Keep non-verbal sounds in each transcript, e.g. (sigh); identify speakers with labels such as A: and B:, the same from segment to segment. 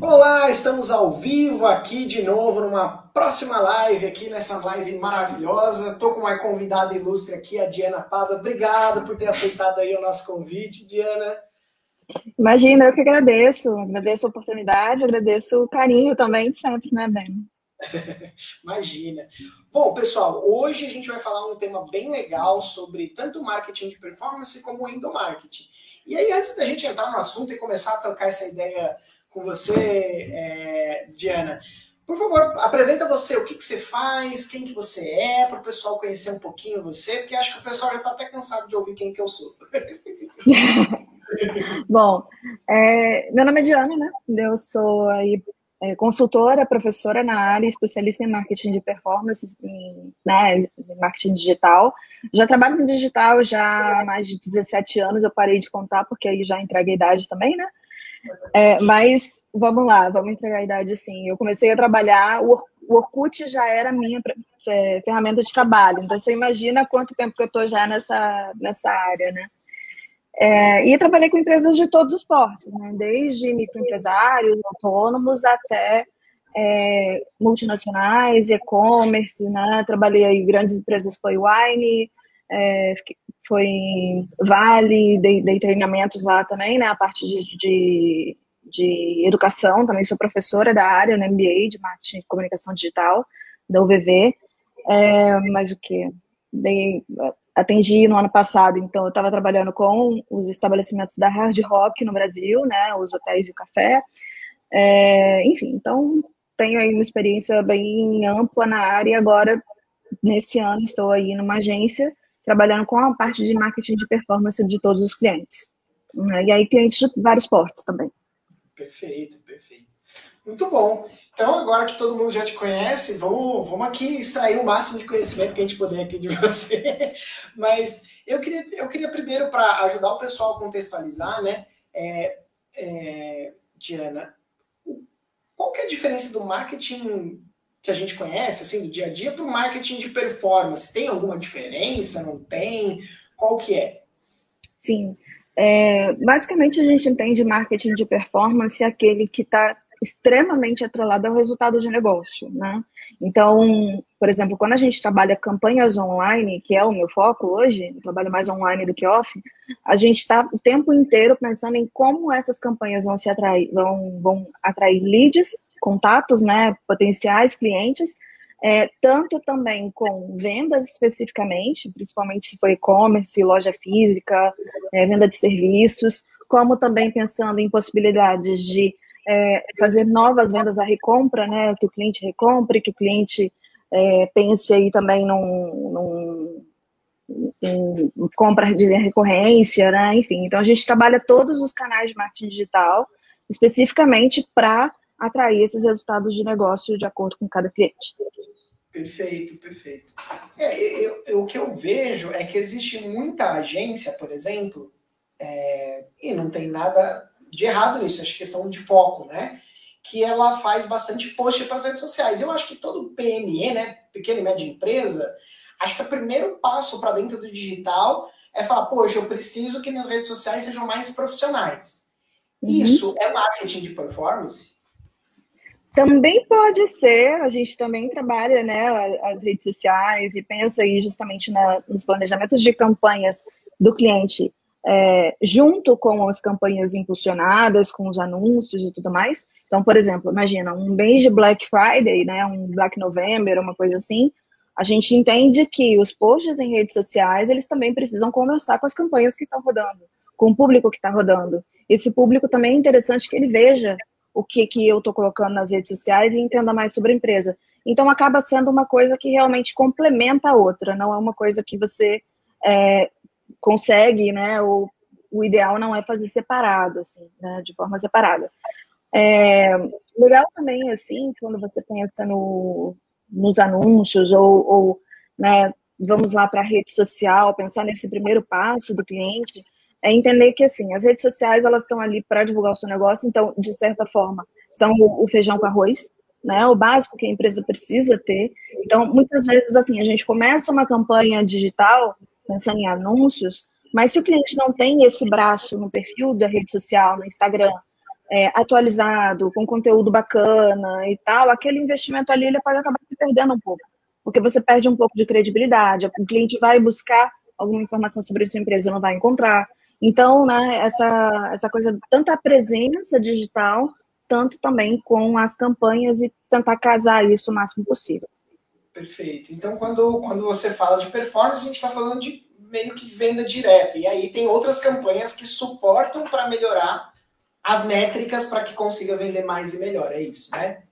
A: Olá, estamos ao vivo aqui de novo numa próxima live aqui nessa live maravilhosa. Tô com uma convidada ilustre aqui, a Diana Pava. Obrigado por ter aceitado aí o nosso convite, Diana.
B: Imagina, eu que agradeço. Agradeço a oportunidade, agradeço o carinho também de sempre, né, Ben? (laughs)
A: Imagina. Bom, pessoal, hoje a gente vai falar um tema bem legal sobre tanto marketing de performance como endomarketing. E aí, antes da gente entrar no assunto e começar a trocar essa ideia com você, é, Diana. Por favor, apresenta você, o que, que você faz, quem que você é, para o pessoal conhecer um pouquinho você, porque acho que o pessoal já está até cansado de ouvir quem que eu sou. (laughs)
B: Bom, é, meu nome é Diana, né? Eu sou aí, é, consultora, professora na área, especialista em marketing de performance, em, né, marketing digital. Já trabalho em digital já há mais de 17 anos, eu parei de contar, porque aí já entreguei idade também, né? É, mas vamos lá, vamos entregar a idade sim. Eu comecei a trabalhar, o Orkut já era minha é, ferramenta de trabalho, então você imagina quanto tempo que eu estou já nessa, nessa área, né? É, e trabalhei com empresas de todos os portes, né? desde microempresários, autônomos, até é, multinacionais, e-commerce, né? Trabalhei em grandes empresas, foi Wine, é, foi Vale, dei, dei, treinamentos lá também, né? A parte de, de, de, educação, também sou professora da área no MBA de Marketing e Comunicação Digital, da UVV. É, mas o que? Atendi no ano passado, então eu estava trabalhando com os estabelecimentos da Hard Rock no Brasil, né? Os hotéis e o café. É, enfim, então tenho aí uma experiência bem ampla na área e agora, nesse ano, estou aí numa agência trabalhando com a parte de marketing de performance de todos os clientes. Né? E aí, clientes de vários portos também.
A: Perfeito, perfeito. Muito bom. Então, agora que todo mundo já te conhece, vamos, vamos aqui extrair o máximo de conhecimento que a gente puder aqui de (laughs) você. Mas eu queria, eu queria primeiro, para ajudar o pessoal a contextualizar, né, é, é, Diana, qual que é a diferença do marketing que a gente conhece, assim, do dia a dia, para o marketing de performance? Tem alguma diferença? Não tem? Qual que é?
B: Sim. É, basicamente, a gente entende marketing de performance aquele que está extremamente atrelado ao resultado de negócio, né? Então, por exemplo, quando a gente trabalha campanhas online, que é o meu foco hoje, eu trabalho mais online do que off, a gente está o tempo inteiro pensando em como essas campanhas vão se atrair, vão, vão atrair leads contatos, né, potenciais clientes, é, tanto também com vendas especificamente, principalmente se for e-commerce, loja física, é, venda de serviços, como também pensando em possibilidades de é, fazer novas vendas à recompra, né, que o cliente recompre, que o cliente é, pense aí também num, num em compra de recorrência, né, enfim. Então, a gente trabalha todos os canais de marketing digital, especificamente para atrair esses resultados de negócio de acordo com cada cliente.
A: Perfeito, perfeito. É, eu, eu, o que eu vejo é que existe muita agência, por exemplo, é, e não tem nada de errado nisso, acho que é questão de foco, né? Que ela faz bastante post para as redes sociais. Eu acho que todo PME, né, pequena e média empresa, acho que o primeiro passo para dentro do digital é falar, poxa, eu preciso que minhas redes sociais sejam mais profissionais. Uhum. Isso é marketing de performance?
B: Também pode ser, a gente também trabalha né, as redes sociais e pensa aí justamente na, nos planejamentos de campanhas do cliente, é, junto com as campanhas impulsionadas, com os anúncios e tudo mais. Então, por exemplo, imagina um mês de Black Friday, né, um Black November, uma coisa assim, a gente entende que os posts em redes sociais, eles também precisam conversar com as campanhas que estão rodando, com o público que está rodando. Esse público também é interessante que ele veja o que, que eu estou colocando nas redes sociais e entenda mais sobre a empresa. Então, acaba sendo uma coisa que realmente complementa a outra, não é uma coisa que você é, consegue, né? Ou o ideal não é fazer separado, assim, né, de forma separada. É, legal também, assim, quando você pensa no, nos anúncios ou, ou né, vamos lá para a rede social, pensar nesse primeiro passo do cliente, é entender que assim as redes sociais elas estão ali para divulgar o seu negócio, então de certa forma são o, o, feijão com arroz, né? O básico que a empresa precisa ter. Então muitas vezes assim a gente começa uma campanha digital pensando em anúncios, mas se o cliente não tem esse braço no perfil da rede social, no Instagram, é, atualizado, com conteúdo bacana e tal, aquele investimento ali ele pode acabar se perdendo um pouco, porque você perde um pouco de credibilidade, o cliente vai buscar alguma informação sobre a sua empresa não vai encontrar. Então, né, essa, essa coisa, tanto a presença digital, tanto também com as campanhas e tentar casar isso o máximo possível.
A: Perfeito. Então, quando, quando você fala de performance, a gente está falando de meio que venda direta. E aí tem outras campanhas que suportam para melhorar as métricas para que consiga vender mais e melhor. É isso, né?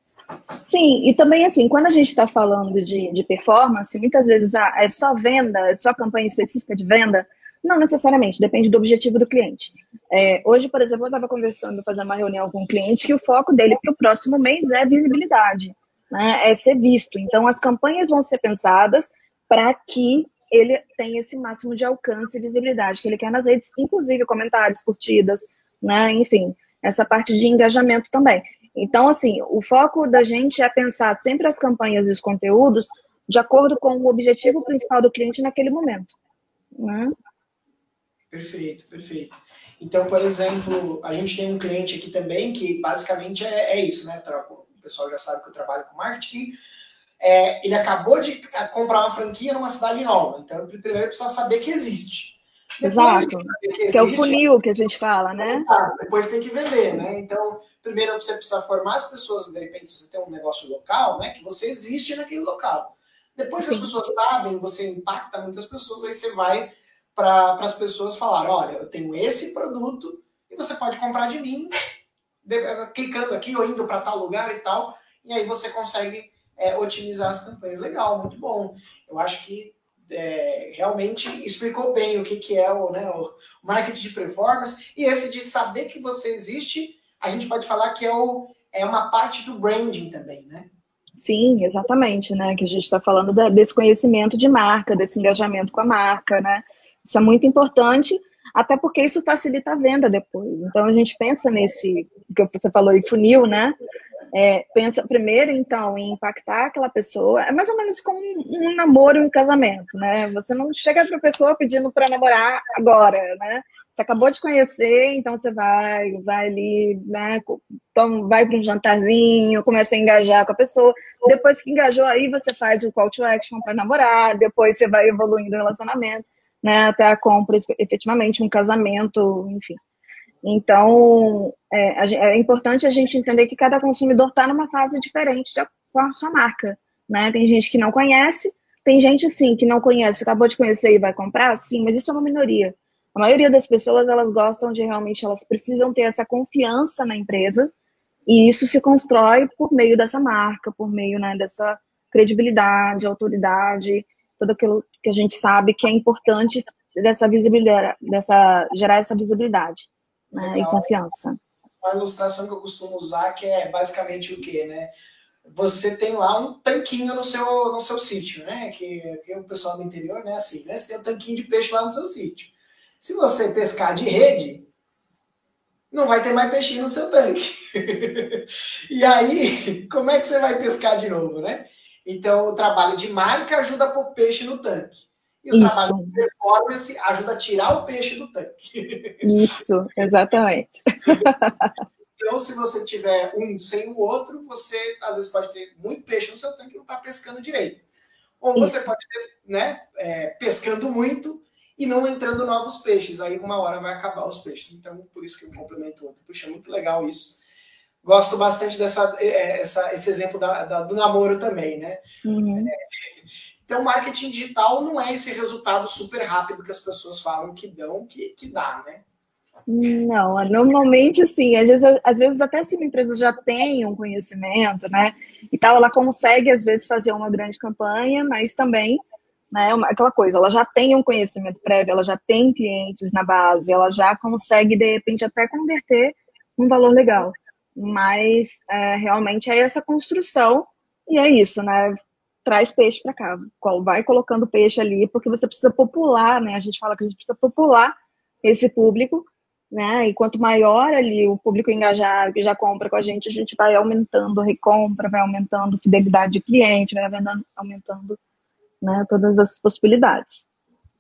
B: Sim, e também assim, quando a gente está falando de, de performance, muitas vezes ah, é só venda, é só campanha específica de venda. Não necessariamente, depende do objetivo do cliente. É, hoje, por exemplo, eu estava conversando, fazendo uma reunião com um cliente que o foco dele para o próximo mês é visibilidade, né? é ser visto. Então, as campanhas vão ser pensadas para que ele tenha esse máximo de alcance e visibilidade que ele quer nas redes, inclusive comentários, curtidas, né? enfim, essa parte de engajamento também. Então, assim, o foco da gente é pensar sempre as campanhas e os conteúdos de acordo com o objetivo principal do cliente naquele momento. Né?
A: Perfeito, perfeito. Então, por exemplo, a gente tem um cliente aqui também que basicamente é, é isso, né? O pessoal já sabe que eu trabalho com marketing. É, ele acabou de comprar uma franquia numa cidade nova, então primeiro precisa saber que existe.
B: Exato. Que, existe, que, é o funil que a gente fala, né?
A: depois tem que vender, né? Então, primeiro você precisa formar as pessoas, de repente, se você tem um negócio local, né? Que você existe naquele local. Depois que as pessoas sabem, você impacta muitas pessoas, aí você vai para as pessoas falar, olha, eu tenho esse produto e você pode comprar de mim, de, clicando aqui ou indo para tal lugar e tal, e aí você consegue é, otimizar as campanhas. Legal, muito bom. Eu acho que é, realmente explicou bem o que, que é o, né, o marketing de performance e esse de saber que você existe, a gente pode falar que é, o, é uma parte do branding também, né?
B: Sim, exatamente, né? Que a gente está falando desse conhecimento de marca, desse engajamento com a marca, né? Isso é muito importante, até porque isso facilita a venda depois. Então a gente pensa nesse que você falou em funil, né? É, pensa primeiro, então, em impactar aquela pessoa. É mais ou menos como um, namoro e um casamento, né? Você não chega para a pessoa pedindo para namorar agora, né? Você acabou de conhecer, então você vai, vai ali, né? Vai para um jantarzinho, começa a engajar com a pessoa. Depois que engajou, aí você faz o call to action para namorar, depois você vai evoluindo o relacionamento né, até a compra efetivamente, um casamento, enfim. Então, é, é importante a gente entender que cada consumidor está numa fase diferente de, com a sua marca. Né? Tem gente que não conhece, tem gente, sim, que não conhece, acabou de conhecer e vai comprar, sim, mas isso é uma minoria. A maioria das pessoas, elas gostam de realmente, elas precisam ter essa confiança na empresa, e isso se constrói por meio dessa marca, por meio né, dessa credibilidade, autoridade, tudo aquilo que a gente sabe que é importante dessa visibilidade, dessa gerar essa visibilidade né, e confiança.
A: Uma ilustração que eu costumo usar que é basicamente o quê, né? Você tem lá um tanquinho no seu, no seu sítio, né? Que, que o pessoal do interior, né? Assim, né? Você tem um tanquinho de peixe lá no seu sítio. Se você pescar de rede, não vai ter mais peixinho no seu tanque. (laughs) e aí, como é que você vai pescar de novo, né? Então, o trabalho de marca ajuda a pôr peixe no tanque. E o Isso. trabalho de performance ajuda a tirar o peixe do tanque.
B: Isso, exatamente.
A: Então, se você tiver um sem o outro, você às vezes pode ter muito peixe no seu tanque e não está pescando direito. Ou você Isso. pode ter, né, é, pescando muito e não entrando novos peixes. Aí uma hora vai acabar os peixes. Então, por isso que eu complemento o outro. Puxa, é muito legal isso gosto bastante dessa é, essa, esse exemplo da, da, do namoro também, né? Uhum. É, então, marketing digital não é esse resultado super rápido que as pessoas falam que dão, que, que dá, né?
B: Não, normalmente sim. Às vezes, às vezes até se uma empresa já tem um conhecimento, né? E tal, ela consegue às vezes fazer uma grande campanha, mas também, né? Aquela coisa, ela já tem um conhecimento prévio, ela já tem clientes na base, ela já consegue de repente até converter um valor legal mas é, realmente é essa construção e é isso, né? Traz peixe para cá, vai colocando peixe ali, porque você precisa popular, né? A gente fala que a gente precisa popular esse público, né? E quanto maior ali o público engajado que já compra com a gente, a gente vai aumentando a recompra, vai aumentando a fidelidade de cliente, vai aumentando, né? Todas as possibilidades.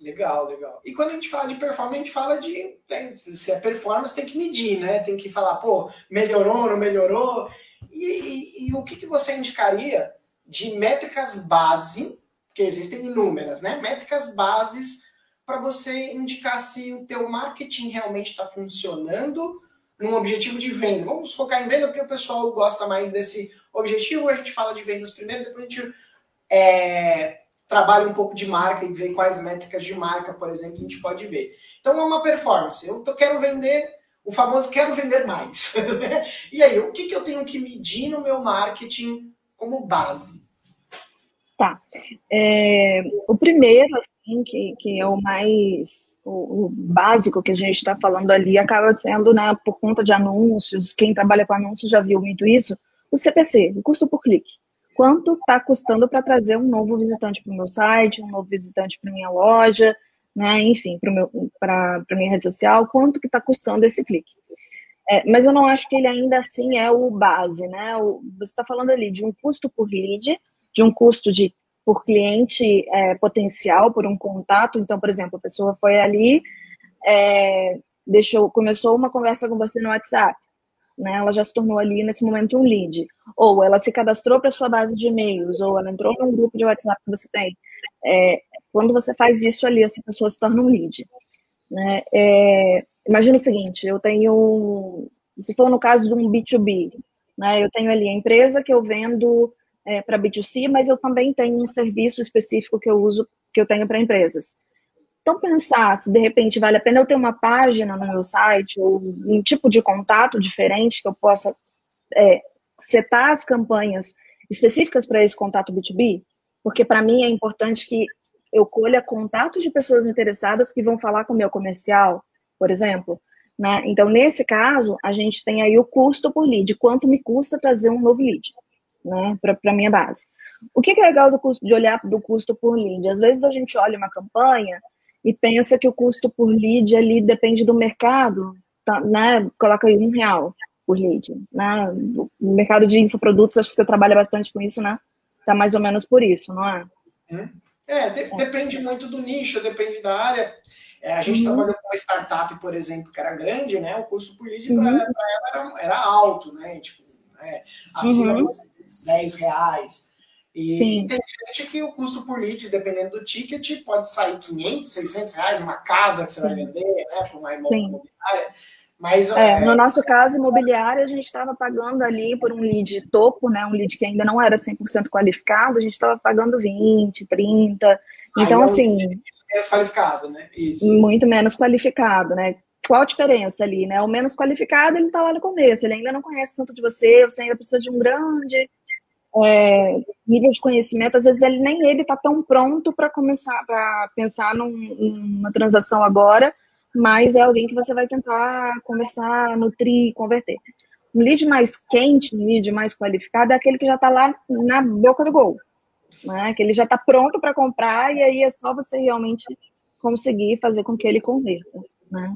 A: Legal, legal. E quando a gente fala de performance, a gente fala de. Tem, se é performance, tem que medir, né? Tem que falar, pô, melhorou, não melhorou. E, e, e o que, que você indicaria de métricas base, que existem inúmeras, né? Métricas bases para você indicar se o teu marketing realmente está funcionando num objetivo de venda. Vamos focar em venda porque o pessoal gosta mais desse objetivo. A gente fala de vendas primeiro, depois a gente é, trabalha um pouco de marca e vê quais métricas de marca, por exemplo, a gente pode ver. Então é uma performance. Eu tô, quero vender, o famoso quero vender mais. (laughs) e aí, o que, que eu tenho que medir no meu marketing como base?
B: Tá. É, o primeiro, assim, que, que é o mais o, o básico que a gente está falando ali, acaba sendo, né, por conta de anúncios, quem trabalha com anúncios já viu muito isso, o CPC, o custo por clique quanto está custando para trazer um novo visitante para o meu site, um novo visitante para minha loja, né? Enfim, para a minha rede social, quanto que está custando esse clique. É, mas eu não acho que ele ainda assim é o base, né? O, você está falando ali de um custo por lead, de um custo de por cliente é, potencial, por um contato. Então, por exemplo, a pessoa foi ali, é, deixou, começou uma conversa com você no WhatsApp né? Ela já se tornou ali nesse momento um lead. Ou ela se cadastrou para sua base de e-mails, ou ela entrou num grupo de WhatsApp que você tem. É, quando você faz isso ali, essa pessoa se torna um lead. Né? É, imagina o seguinte: eu tenho, se for no caso de um B2B, né? Eu tenho ali a empresa que eu vendo é, para B2C, mas eu também tenho um serviço específico que eu uso, que eu tenho para empresas. Então, pensar se de repente vale a pena eu ter uma página no meu site ou um tipo de contato diferente que eu possa é, setar as campanhas específicas para esse contato B2B, porque para mim é importante que eu colha contatos de pessoas interessadas que vão falar com o meu comercial, por exemplo. Né? Então, nesse caso, a gente tem aí o custo por lead, quanto me custa trazer um novo lead né, para a minha base. O que é legal do custo, de olhar do custo por lead? Às vezes a gente olha uma campanha e pensa que o custo por lead ali depende do mercado, tá, né? Coloca aí um real por lead, né? No mercado de infoprodutos, acho que você trabalha bastante com isso, né? Tá mais ou menos por isso, não é?
A: Hum? É, de, é. depende muito do nicho, depende da área. É, a gente uhum. trabalhou com uma startup, por exemplo, que era grande, né? O custo por lead uhum. para ela era, era, alto, né? Tipo, né? acima uhum. dos 10 reais. E Sim. tem gente que o custo por lead, dependendo do ticket, pode sair 500, 600 reais, uma casa que você Sim. vai vender, né, para uma imobiliária. Mas,
B: é, é, no nosso caso, imobiliário, a gente estava pagando ali por um lead topo, né, um lead que ainda não era 100% qualificado, a gente estava pagando 20, 30. Então, Aí, assim.
A: Menos qualificado, né? Isso.
B: Muito menos qualificado, né? Qual a diferença ali, né? O menos qualificado, ele está lá no começo, ele ainda não conhece tanto de você, você ainda precisa de um grande é, nível de conhecimento, às vezes ele nem ele está tão pronto para começar para pensar num, numa transação agora, mas é alguém que você vai tentar conversar, nutrir, converter. Um lead mais quente, um lead mais qualificado é aquele que já está lá na boca do gol, né? Que ele já está pronto para comprar e aí é só você realmente conseguir fazer com que ele converta, né?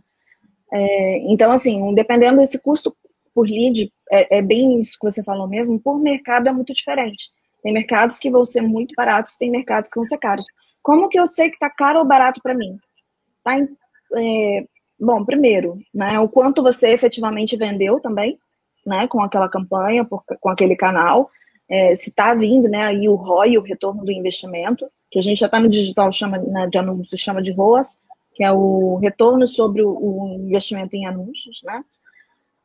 B: É, então, assim, dependendo desse custo por lead, é, é, bem isso que você falou mesmo, por mercado é muito diferente. Tem mercados que vão ser muito baratos, tem mercados que vão ser caros. Como que eu sei que está caro ou barato para mim? Tá em, é, bom, primeiro, né, o quanto você efetivamente vendeu também, né, com aquela campanha, por, com aquele canal, é, se está vindo, né, aí o ROI, o retorno do investimento, que a gente já está no digital chama né, de anúncios, chama de ROAS, que é o retorno sobre o, o investimento em anúncios, né?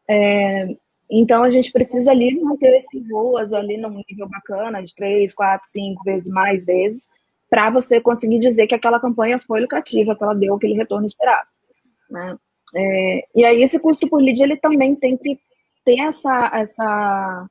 B: É, então a gente precisa ali manter esse ROAS ali num nível bacana, de três, quatro, cinco vezes mais vezes, para você conseguir dizer que aquela campanha foi lucrativa, que ela deu aquele retorno esperado. Né? É, e aí esse custo por lead ele também tem que ter essa, essa,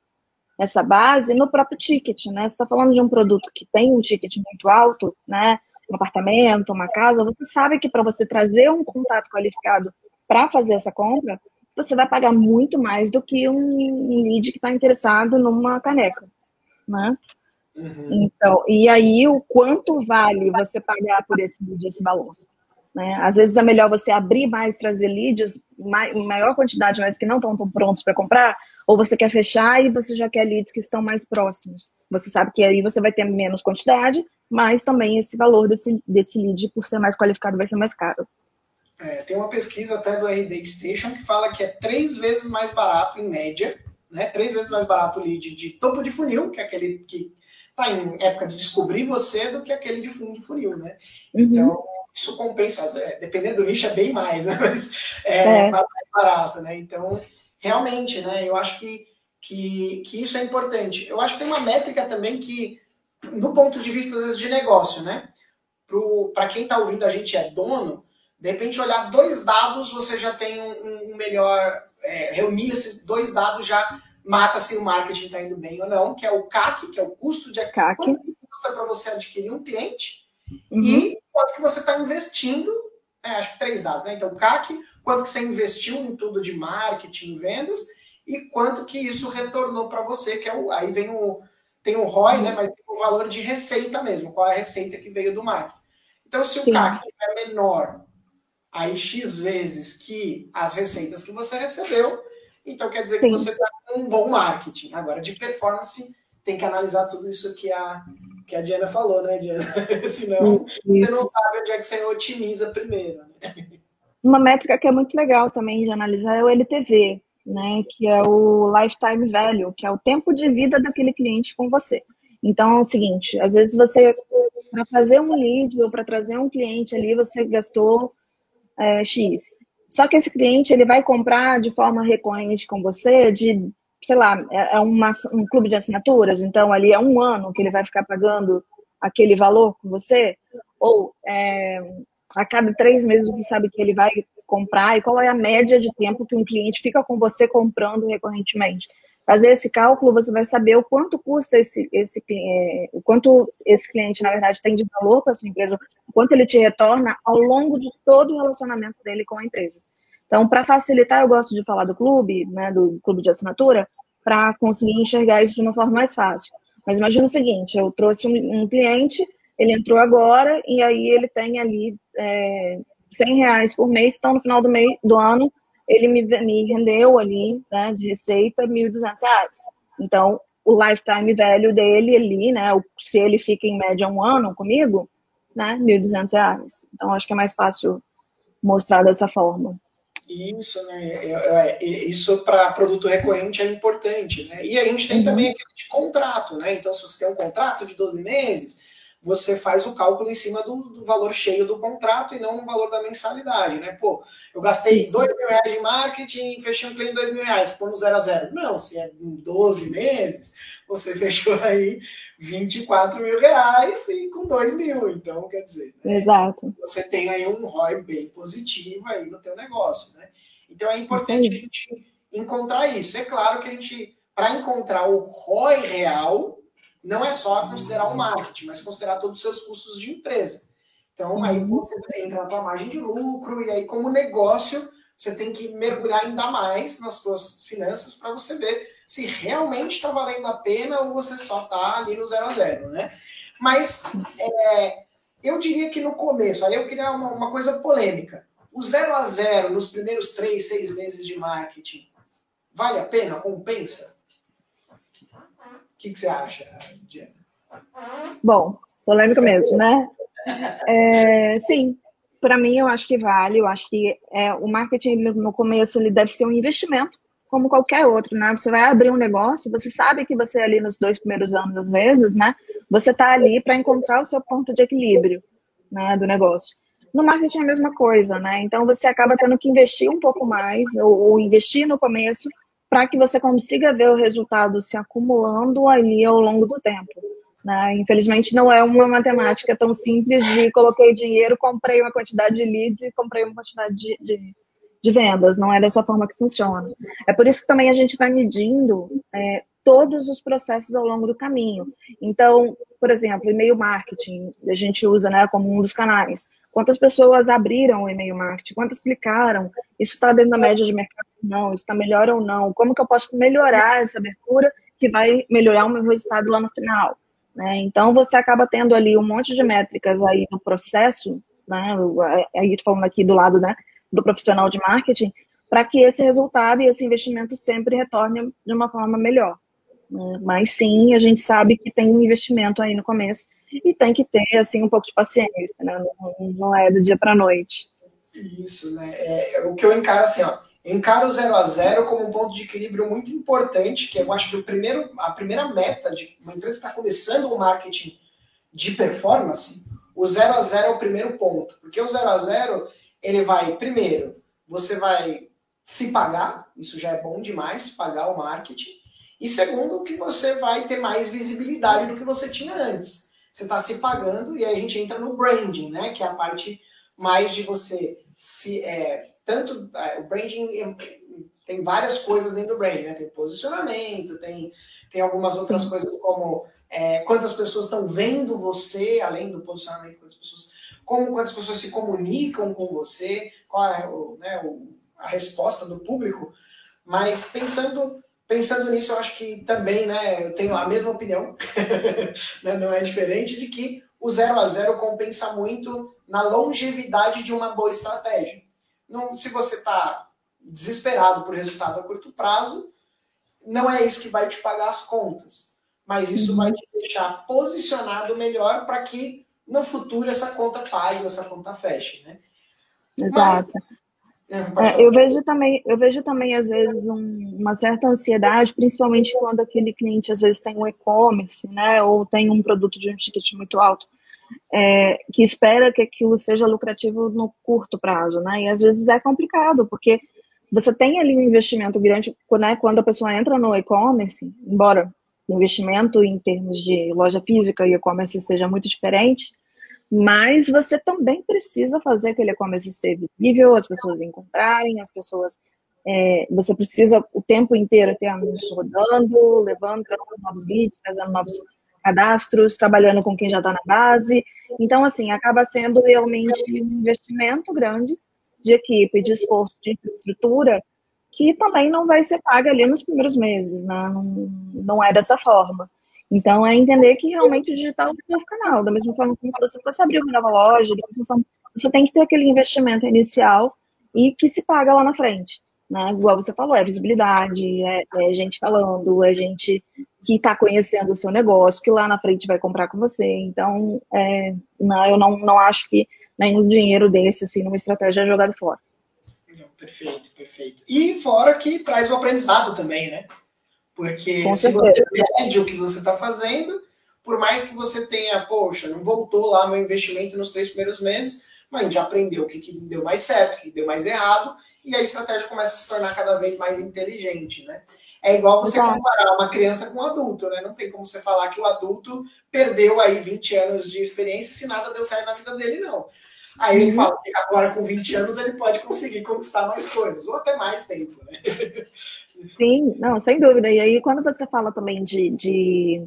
B: essa base no próprio ticket, né? Você está falando de um produto que tem um ticket muito alto, né? Um apartamento, uma casa, você sabe que para você trazer um contato qualificado para fazer essa compra, você vai pagar muito mais do que um lead que está interessado numa caneca, né? Uhum. Então, e aí o quanto vale você pagar por esse lead, esse valor? Né? Às vezes é melhor você abrir mais, trazer leads em maior quantidade, mas que não estão tão prontos para comprar, ou você quer fechar e você já quer leads que estão mais próximos. Você sabe que aí você vai ter menos quantidade, mas também esse valor desse, desse lead, por ser mais qualificado, vai ser mais caro.
A: É, tem uma pesquisa até do RD Station que fala que é três vezes mais barato, em média, né? Três vezes mais barato o lead de topo de funil, que é aquele que está em época de descobrir você, do que aquele de fundo de funil, né? Uhum. Então, isso compensa, é, dependendo do nicho, é bem mais, né? (laughs) Mas é, é. mais barato, né? Então, realmente, né? Eu acho que, que, que isso é importante. Eu acho que tem uma métrica também que, do ponto de vista, às vezes, de negócio, né? Para quem está ouvindo a gente é dono, de repente, olhar dois dados, você já tem um, um melhor. É, reunir esses dois dados já mata se o marketing está indo bem ou não, que é o CAC, que é o custo de
B: CAC.
A: quanto custa para você adquirir um cliente uhum. e quanto que você está investindo. É, acho que três dados, né? Então, CAC, quanto que você investiu em tudo de marketing, vendas e quanto que isso retornou para você, que é o, aí vem o tem o ROI, né? Mas tem o valor de receita mesmo, qual é a receita que veio do marketing. Então, se Sim. o CAC é menor aí X vezes que as receitas que você recebeu, então quer dizer Sim. que você está com um bom marketing. Agora, de performance, tem que analisar tudo isso que a, que a Diana falou, né, Diana? (laughs) Senão isso. você não sabe onde é que você otimiza primeiro. Né?
B: Uma métrica que é muito legal também de analisar é o LTV, né, que é o lifetime value, que é o tempo de vida daquele cliente com você. Então é o seguinte, às vezes você para fazer um lead ou para trazer um cliente ali, você gastou é, X. Só que esse cliente ele vai comprar de forma recorrente com você de, sei lá, é, é uma, um clube de assinaturas, então ali é um ano que ele vai ficar pagando aquele valor com você, ou é, a cada três meses você sabe que ele vai comprar? E qual é a média de tempo que um cliente fica com você comprando recorrentemente fazer esse cálculo, você vai saber o quanto custa esse, esse é, o quanto esse cliente, na verdade, tem de valor para a sua empresa, o quanto ele te retorna ao longo de todo o relacionamento dele com a empresa. Então, para facilitar, eu gosto de falar do clube, né, do clube de assinatura, para conseguir enxergar isso de uma forma mais fácil. Mas imagina o seguinte, eu trouxe um, um cliente, ele entrou agora e aí ele tem ali é, 100 reais por mês, então no final do, mês, do ano ele me, me rendeu ali, né, de receita, R$ 1.200. Então, o lifetime velho dele ali, né, se ele fica em média um ano comigo, né, R$ 1.200. Então, acho que é mais fácil mostrar dessa forma.
A: Isso, né? É, é, é isso para produto recorrente é importante, né? E a gente tem uhum. também aquele de contrato, né? Então, se você tem um contrato de 12 meses, você faz o cálculo em cima do, do, valor cheio do contrato e não no valor da mensalidade, né? Pô, eu gastei Isso. 2 mil reais de marketing fechei um cliente 2 mil reais, pô no zero a zero. Não, se é em 12 meses, você (laughs) fechou aí 24 mil reais e com 2 mil. Então, quer dizer,
B: né? Exato.
A: você tem aí um ROI bem positivo aí no teu negócio, né? Então, é importante a gente encontrar isso. É claro que a gente, para encontrar o ROI real, não é só considerar o marketing, mas considerar todos os seus custos de empresa. Então, aí uhum. você entra na tua margem de lucro, e aí, como negócio, você tem que mergulhar ainda mais nas suas finanças para você ver se realmente está valendo a pena ou você só está ali no zero a zero, né? Mas é, eu diria que no começo, aí eu queria uma, uma coisa polêmica. O zero a zero nos primeiros três, seis meses de marketing, vale a pena? Compensa? Que, que você acha, Diana?
B: Bom, polêmico mesmo, né? É, sim, para mim eu acho que vale. Eu acho que é, o marketing no começo ele deve ser um investimento, como qualquer outro, né? Você vai abrir um negócio, você sabe que você ali nos dois primeiros anos, às vezes, né? Você está ali para encontrar o seu ponto de equilíbrio, né, do negócio. No marketing é a mesma coisa, né? Então você acaba tendo que investir um pouco mais, ou, ou investir no começo, para que você consiga ver o resultado se acumulando ali ao longo do tempo. Né? Infelizmente, não é uma matemática tão simples de coloquei dinheiro, comprei uma quantidade de leads e comprei uma quantidade de, de, de vendas. Não é dessa forma que funciona. É por isso que também a gente vai medindo é, todos os processos ao longo do caminho. Então, por exemplo, e-mail marketing, a gente usa né, como um dos canais. Quantas pessoas abriram o e-mail marketing? Quantas clicaram? Isso está dentro da média de mercado não? Está melhor ou não? Como que eu posso melhorar essa abertura que vai melhorar o meu resultado lá no final? Né? Então, você acaba tendo ali um monte de métricas aí no processo, né? aí falando aqui do lado né, do profissional de marketing, para que esse resultado e esse investimento sempre retorne de uma forma melhor. Né? Mas sim, a gente sabe que tem um investimento aí no começo e tem que ter assim um pouco de paciência, né? Não, não é do dia para noite.
A: Isso, né? É, o que eu encaro assim, ó, encaro o zero a zero como um ponto de equilíbrio muito importante, que eu acho que o primeiro, a primeira meta de uma empresa que está começando um marketing de performance, o zero a zero é o primeiro ponto, porque o zero a zero ele vai primeiro, você vai se pagar, isso já é bom demais, pagar o marketing. E segundo, que você vai ter mais visibilidade do que você tinha antes. Você está se pagando e aí a gente entra no branding, né? Que é a parte mais de você se. É, tanto é, o branding tem várias coisas dentro do branding, né? Tem posicionamento, tem, tem algumas outras Sim. coisas como é, quantas pessoas estão vendo você, além do posicionamento, quantas pessoas, como quantas pessoas se comunicam com você, qual é o, né, o a resposta do público, mas pensando pensando nisso, eu acho que também, né, eu tenho a mesma opinião, (laughs) né, não é diferente, de que o zero a zero compensa muito na longevidade de uma boa estratégia. Não, se você está desesperado por resultado a curto prazo, não é isso que vai te pagar as contas, mas isso vai te deixar posicionado melhor para que no futuro essa conta pague, essa conta feche, né?
B: Exato. Mas, é, eu vejo também, eu vejo também às vezes um, uma certa ansiedade, principalmente quando aquele cliente às vezes tem um e-commerce, né, ou tem um produto de um ticket muito alto, é, que espera que aquilo seja lucrativo no curto prazo, né? E às vezes é complicado porque você tem ali um investimento grande, né, quando a pessoa entra no e-commerce, embora o investimento em termos de loja física e e-commerce seja muito diferente, mas você também precisa fazer aquele e-commerce ser visível, as pessoas encontrarem, as pessoas. É, você precisa o tempo inteiro ter anúncios rodando, levando novos leads, trazendo novos cadastros, trabalhando com quem já está na base. Então, assim, acaba sendo realmente um investimento grande de equipe, de esforço, de infraestrutura, que também não vai ser paga ali nos primeiros meses, né? não, não é dessa forma. Então, é entender que realmente o digital é um novo canal, da mesma forma como se você fosse abrir uma nova loja, da mesma forma, você tem que ter aquele investimento inicial e que se paga lá na frente. Né? Igual você falou, é visibilidade, é, é gente falando, é gente que está conhecendo o seu negócio, que lá na frente vai comprar com você. Então, é, não, eu não, não acho que nenhum dinheiro desse, assim, numa estratégia é jogado fora.
A: Perfeito, perfeito. E fora que traz o aprendizado também, né? Porque Com se certeza. você perde o que você está fazendo, por mais que você tenha, poxa, não voltou lá meu investimento nos três primeiros meses, mas a gente já aprendeu o que, que deu mais certo, o que deu mais errado, e a estratégia começa a se tornar cada vez mais inteligente, né? É igual você Exato. comparar uma criança com um adulto, né? Não tem como você falar que o adulto perdeu aí 20 anos de experiência se nada deu certo na vida dele, não. Aí ele uhum. fala que agora com 20 anos ele pode conseguir conquistar mais coisas, ou até mais tempo, né?
B: Sim, não, sem dúvida. E aí, quando você fala também de, de,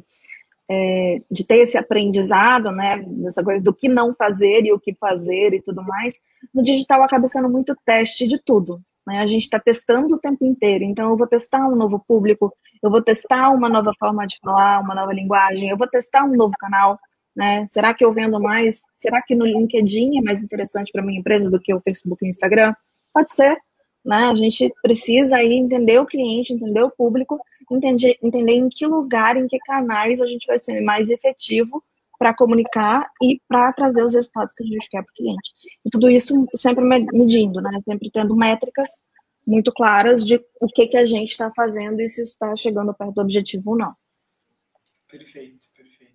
B: é, de ter esse aprendizado, né, dessa coisa do que não fazer e o que fazer e tudo mais, no digital acaba sendo muito teste de tudo. Né? A gente está testando o tempo inteiro. Então, eu vou testar um novo público, eu vou testar uma nova forma de falar, uma nova linguagem, eu vou testar um novo canal. Né? Será que eu vendo mais? Será que no LinkedIn é mais interessante para minha empresa do que o Facebook e o Instagram? Pode ser. Né? A gente precisa aí entender o cliente, entender o público, entender, entender em que lugar, em que canais a gente vai ser mais efetivo para comunicar e para trazer os resultados que a gente quer para o cliente. E tudo isso sempre medindo, né? sempre tendo métricas muito claras de o que, que a gente está fazendo e se está chegando perto do objetivo ou não.
A: Perfeito, perfeito.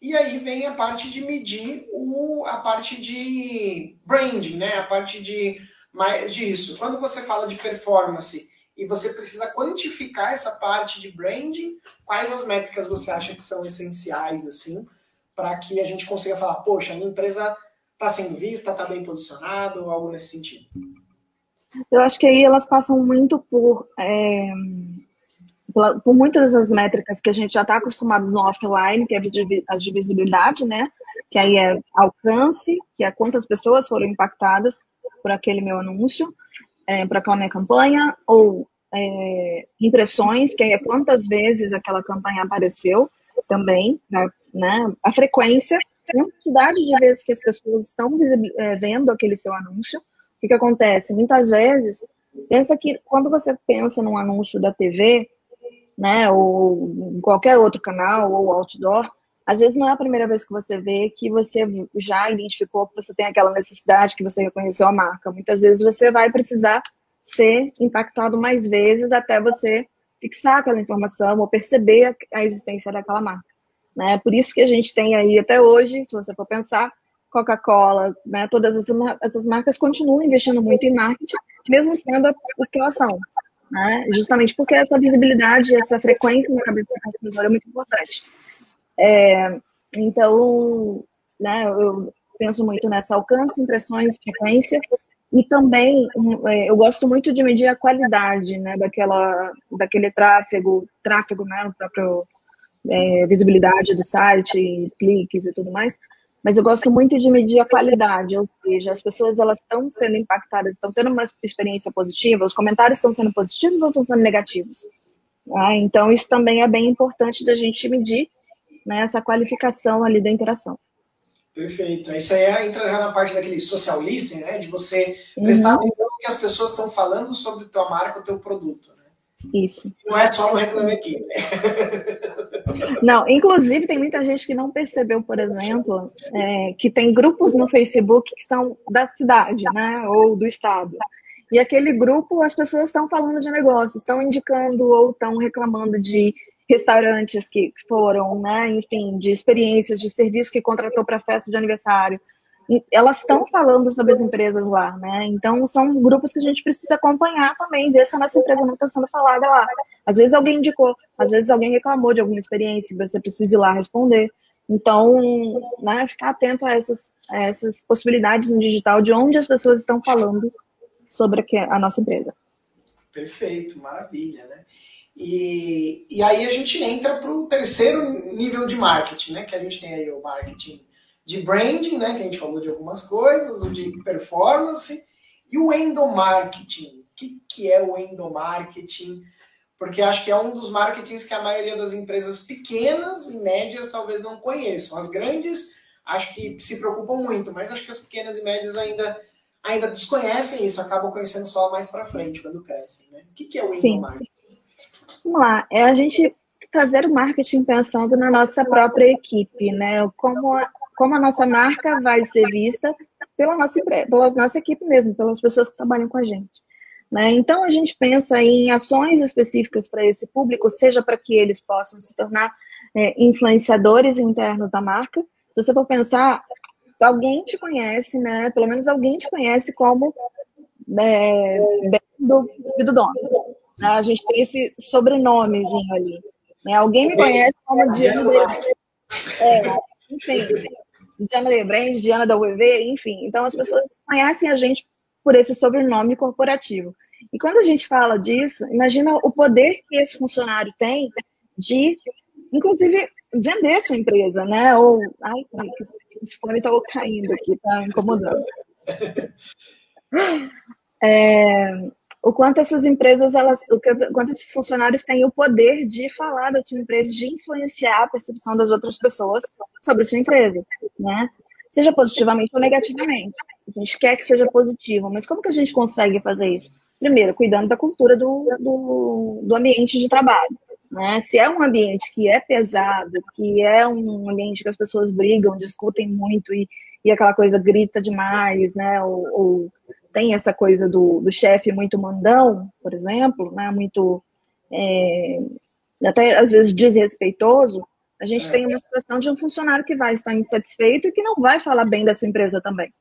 A: E aí vem a parte de medir o, a parte de branding, né? A parte de mas disso. Quando você fala de performance e você precisa quantificar essa parte de branding, quais as métricas você acha que são essenciais assim para que a gente consiga falar, poxa, a minha empresa está sendo vista, está bem posicionado, algo nesse sentido?
B: Eu acho que aí elas passam muito por é, por muitas das métricas que a gente já está acostumado no offline, que é as de visibilidade, né? Que aí é alcance, que é quantas pessoas foram impactadas por aquele meu anúncio, é, para aquela minha campanha, ou é, impressões, que é quantas vezes aquela campanha apareceu também, né, a frequência, a quantidade de vezes que as pessoas estão é, vendo aquele seu anúncio. O que, que acontece? Muitas vezes, pensa que quando você pensa num anúncio da TV, né, ou em qualquer outro canal, ou outdoor, às vezes não é a primeira vez que você vê que você já identificou que você tem aquela necessidade, que você reconheceu a marca. Muitas vezes você vai precisar ser impactado mais vezes até você fixar aquela informação ou perceber a existência daquela marca. Né? Por isso que a gente tem aí até hoje, se você for pensar, Coca-Cola, né, todas essas marcas continuam investindo muito em marketing, mesmo sendo o que elas são. Né? Justamente porque essa visibilidade, essa frequência na cabeça do consumidor é muito importante. É, então, né, eu penso muito nessa alcance, impressões, frequência, e também é, eu gosto muito de medir a qualidade né, daquela, daquele tráfego, tráfego, né, o próprio é, visibilidade do site, cliques e tudo mais, mas eu gosto muito de medir a qualidade, ou seja, as pessoas elas estão sendo impactadas, estão tendo uma experiência positiva, os comentários estão sendo positivos ou estão sendo negativos. Ah, então isso também é bem importante da gente medir né, essa qualificação ali da interação.
A: Perfeito. Isso aí entra já na parte daquele social listening, né? De você prestar uhum. atenção no que as pessoas estão falando sobre tua marca ou teu produto. Né?
B: Isso.
A: Não é só no Reclame Aqui. Né? (laughs)
B: Não, inclusive tem muita gente que não percebeu, por exemplo, é, que tem grupos no Facebook que são da cidade, né? Ou do estado. E aquele grupo, as pessoas estão falando de negócios, estão indicando ou estão reclamando de restaurantes que foram, né, enfim, de experiências, de serviço que contratou para festa de aniversário. Elas estão falando sobre as empresas lá, né? Então são grupos que a gente precisa acompanhar também, ver se a nossa empresa não está sendo falada lá. Às vezes alguém indicou, às vezes alguém reclamou de alguma experiência, você precisa ir lá responder. Então, né, ficar atento a essas, a essas possibilidades no digital de onde as pessoas estão falando sobre a nossa empresa.
A: Perfeito, maravilha, né? E, e aí a gente entra para o terceiro nível de marketing, né? Que a gente tem aí o marketing de branding, né? Que a gente falou de algumas coisas, o de performance e o endomarketing. O que, que é o endomarketing? Porque acho que é um dos marketings que a maioria das empresas pequenas e médias talvez não conheçam. As grandes acho que se preocupam muito, mas acho que as pequenas e médias ainda ainda desconhecem isso, acabam conhecendo só mais para frente quando crescem. Né? O que, que é o endomarketing?
B: Vamos lá, é a gente fazer o marketing pensando na nossa própria equipe, né? Como como a nossa marca vai ser vista pela nossa, pela nossa equipe mesmo, pelas pessoas que trabalham com a gente. Né? Então, a gente pensa em ações específicas para esse público, seja para que eles possam se tornar é, influenciadores internos da marca. Se você for pensar, alguém te conhece, né? Pelo menos alguém te conhece como é, do, do dono. Né? A gente tem esse sobrenomezinho ali. Né? Alguém me conhece como Diana da é, enfim, Diana Lebrand, Diana da UV, enfim. Então as pessoas conhecem a gente por esse sobrenome corporativo. E quando a gente fala disso, imagina o poder que esse funcionário tem de, inclusive, vender sua empresa, né? Ou, ai, esse fone está caindo aqui, está incomodando. (laughs) É, o quanto essas empresas, elas, o quanto esses funcionários têm o poder de falar da sua empresa, de influenciar a percepção das outras pessoas sobre a sua empresa, né? Seja positivamente ou negativamente. A gente quer que seja positivo, mas como que a gente consegue fazer isso? Primeiro, cuidando da cultura do, do, do ambiente de trabalho. Né? Se é um ambiente que é pesado, que é um ambiente que as pessoas brigam, discutem muito e, e aquela coisa grita demais, né? ou, ou tem essa coisa do, do chefe muito mandão, por exemplo, né, muito é, até às vezes desrespeitoso, a gente é. tem uma situação de um funcionário que vai estar insatisfeito e que não vai falar bem dessa empresa também.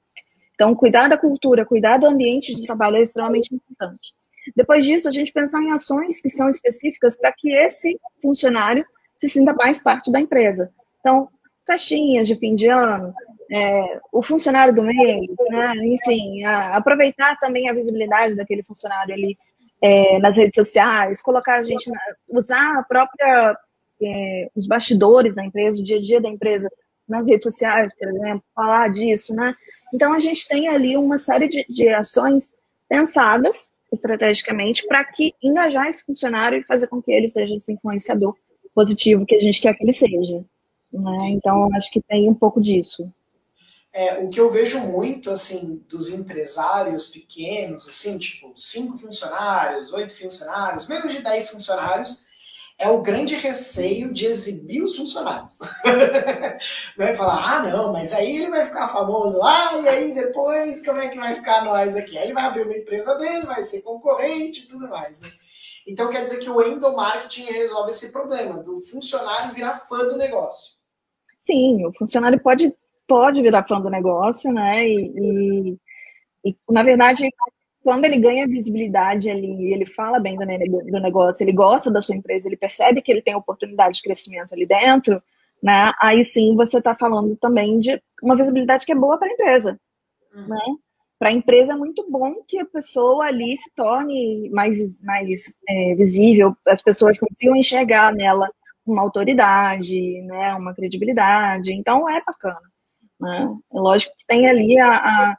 B: Então, cuidar da cultura, cuidar do ambiente de trabalho é extremamente importante. Depois disso, a gente pensar em ações que são específicas para que esse funcionário se sinta mais parte da empresa. Então, festinhas de fim de ano, é, o funcionário do mês, né? enfim, a, aproveitar também a visibilidade daquele funcionário ali é, nas redes sociais, colocar a gente, na, usar a própria, é, os bastidores da empresa, o dia a dia da empresa nas redes sociais, por exemplo, falar disso, né? Então a gente tem ali uma série de, de ações pensadas estrategicamente para que engajar esse funcionário e fazer com que ele seja esse influenciador positivo que a gente quer que ele seja. Né? Então, acho que tem um pouco disso.
A: É, o que eu vejo muito, assim, dos empresários pequenos, assim, tipo, cinco funcionários, oito funcionários, menos de dez funcionários, é o grande receio de exibir os funcionários. (laughs) né? Falar, ah, não, mas aí ele vai ficar famoso lá, e aí depois como é que vai ficar nós aqui? Aí ele vai abrir uma empresa dele, vai ser concorrente e tudo mais. Né? Então quer dizer que o endomarketing resolve esse problema do funcionário virar fã do negócio.
B: Sim, o funcionário pode, pode virar fã do negócio, né? E, e, e na verdade, quando ele ganha visibilidade ali, ele fala bem do, do, negócio, ele gosta da sua empresa, ele percebe que ele tem oportunidade de crescimento ali dentro, né? Aí sim você está falando também de uma visibilidade que é boa para a empresa, uhum. né? Para a empresa é muito bom que a pessoa ali se torne mais, mais é, visível, as pessoas consigam enxergar nela uma autoridade, né? Uma credibilidade. Então é bacana. Né? É lógico que tem ali a, a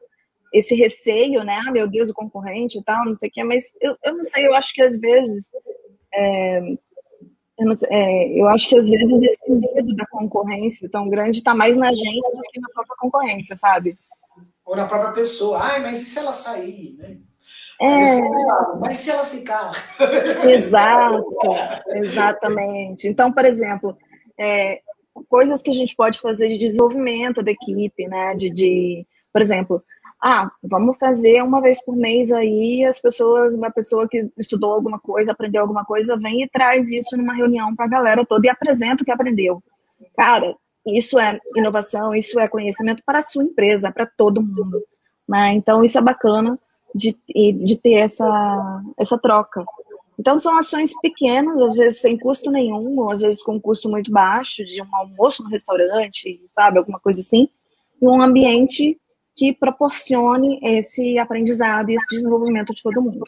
B: esse receio, né? Ah, meu Deus, o concorrente e tal, não sei o quê, mas eu, eu não sei, eu acho que às vezes. É, eu, sei, é, eu, acho que às vezes esse medo da concorrência tão grande está mais na gente do que na própria concorrência, sabe?
A: Ou na própria pessoa. Ai, mas e se ela sair, né? É... Mas se ela ficar.
B: Exato, exatamente. Então, por exemplo, é, coisas que a gente pode fazer de desenvolvimento da equipe, né? De, de, por exemplo, ah, vamos fazer uma vez por mês aí, as pessoas, uma pessoa que estudou alguma coisa, aprendeu alguma coisa, vem e traz isso numa reunião para a galera toda e apresenta o que aprendeu. Cara, isso é inovação, isso é conhecimento para a sua empresa, para todo mundo. Né? Então, isso é bacana de, de ter essa, essa troca. Então, são ações pequenas, às vezes sem custo nenhum, ou às vezes com custo muito baixo, de um almoço no restaurante, sabe, alguma coisa assim, em um ambiente que proporcione esse aprendizado e esse desenvolvimento de todo mundo.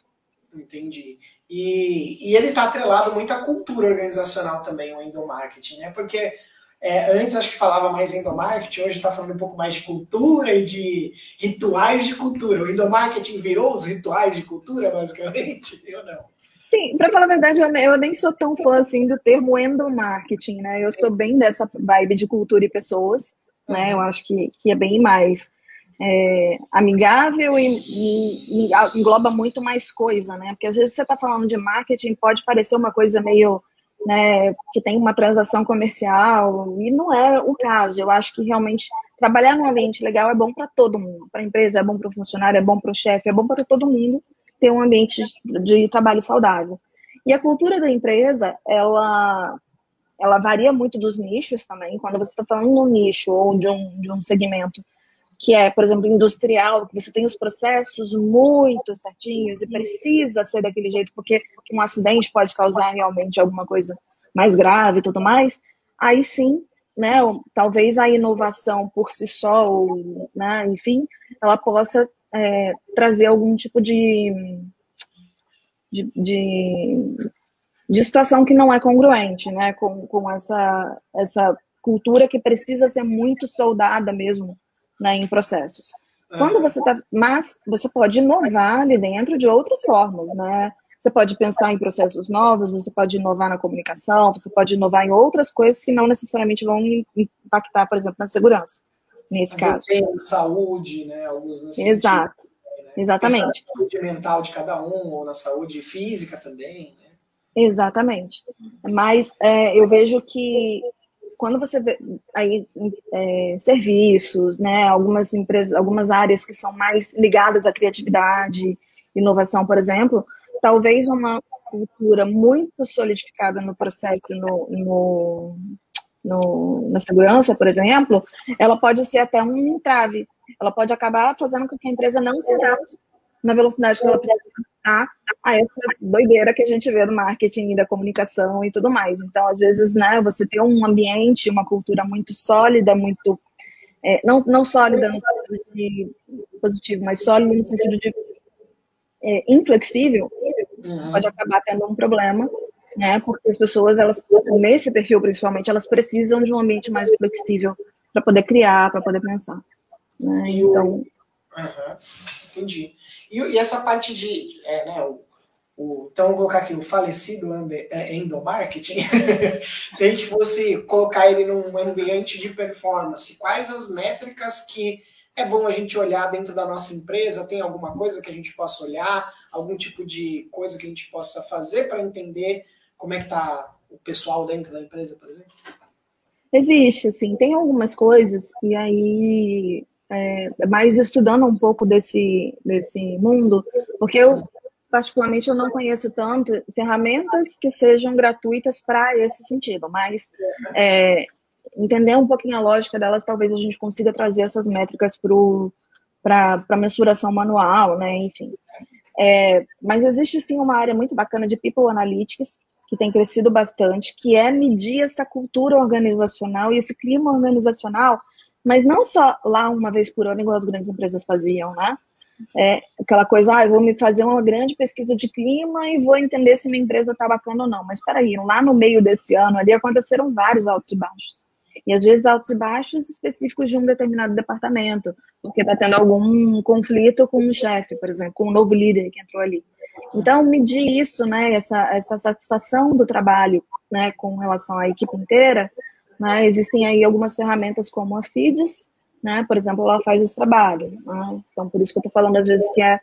A: Entendi. E, e ele está atrelado muito à cultura organizacional também, o endomarketing, né? Porque é, antes acho que falava mais endomarketing, hoje está falando um pouco mais de cultura e de rituais de cultura. O endomarketing virou os rituais de cultura, basicamente, (laughs) ou não?
B: Sim, para falar a verdade, eu nem sou tão fã assim do termo endomarketing, né? Eu sou bem dessa vibe de cultura e pessoas, né? Eu acho que, que é bem mais é, amigável e, e, e, engloba muito mais coisa, né? Porque às vezes você está falando de marketing, pode parecer uma coisa meio né, que tem uma transação comercial, e não é o caso. Eu acho que realmente trabalhar num ambiente legal é bom para todo mundo. Para a empresa, é bom para o funcionário, é bom para o chefe, é bom para todo mundo ter um ambiente de, trabalho saudável. E a cultura da empresa, ela ela varia muito dos nichos também. Quando você está falando de um nicho ou de um, de um segmento que é, por exemplo, industrial, que você tem os processos muito certinhos e precisa ser daquele jeito, porque um acidente pode causar realmente alguma coisa mais grave e tudo mais, aí sim, né, talvez a inovação por si só, ou, né, enfim, ela possa é, trazer algum tipo de, de, de, de, situação que não é congruente, né, com, com essa, essa cultura que precisa ser muito soldada mesmo né, em processos. Quando você está, mas você pode inovar ali dentro de outras formas, né? Você pode pensar em processos novos, você pode inovar na comunicação, você pode inovar em outras coisas que não necessariamente vão impactar, por exemplo, na segurança. Nesse caso.
A: Saúde, né? Alguns
B: Exato. Sentido, né? Exatamente.
A: na saúde mental de cada um, ou na saúde física também. Né?
B: Exatamente. Mas é, eu vejo que quando você vê aí é, serviços, né, algumas empresas, algumas áreas que são mais ligadas à criatividade, inovação, por exemplo, talvez uma cultura muito solidificada no processo, no, no, no, na segurança, por exemplo, ela pode ser até um entrave. Ela pode acabar fazendo com que a empresa não se adapte na velocidade que ela precisa a, a essa doideira que a gente vê no marketing e da comunicação e tudo mais. Então, às vezes, né, você ter um ambiente, uma cultura muito sólida, muito. É, não, não sólida no sentido de positivo, mas sólida no sentido de é, inflexível, uhum. pode acabar tendo um problema, né? Porque as pessoas, elas, nesse perfil principalmente, elas precisam de um ambiente mais flexível para poder criar, para poder pensar. Né? Então.
A: Uhum. Entendi. E, e essa parte de. É, né, o, o, então, vamos colocar aqui o falecido é, endomarketing. (laughs) Se a gente fosse colocar ele num ambiente de performance, quais as métricas que é bom a gente olhar dentro da nossa empresa? Tem alguma coisa que a gente possa olhar? Algum tipo de coisa que a gente possa fazer para entender como é que está o pessoal dentro da empresa, por exemplo?
B: Existe, sim. Tem algumas coisas, e aí, é, estudando um pouco desse, desse mundo, porque eu, particularmente, eu não conheço tanto ferramentas que sejam gratuitas para esse sentido, mas é, entender um pouquinho a lógica delas, talvez a gente consiga trazer essas métricas para a mensuração manual, né? Enfim. É, mas existe sim uma área muito bacana de People Analytics, que tem crescido bastante, que é medir essa cultura organizacional e esse clima organizacional, mas não só lá uma vez por ano, igual as grandes empresas faziam, né? É aquela coisa, ah, eu vou me fazer uma grande pesquisa de clima e vou entender se minha empresa está bacana ou não. Mas peraí, lá no meio desse ano ali aconteceram vários altos e baixos. E às vezes altos e baixos específicos de um determinado departamento, porque está tendo algum conflito com o um chefe, por exemplo, com um novo líder que entrou ali. Então, medir isso, né, essa, essa satisfação do trabalho né, com relação à equipe inteira, né, existem aí algumas ferramentas como a FIDES, né, por exemplo, ela faz esse trabalho. Né, então, por isso que eu estou falando às vezes que é,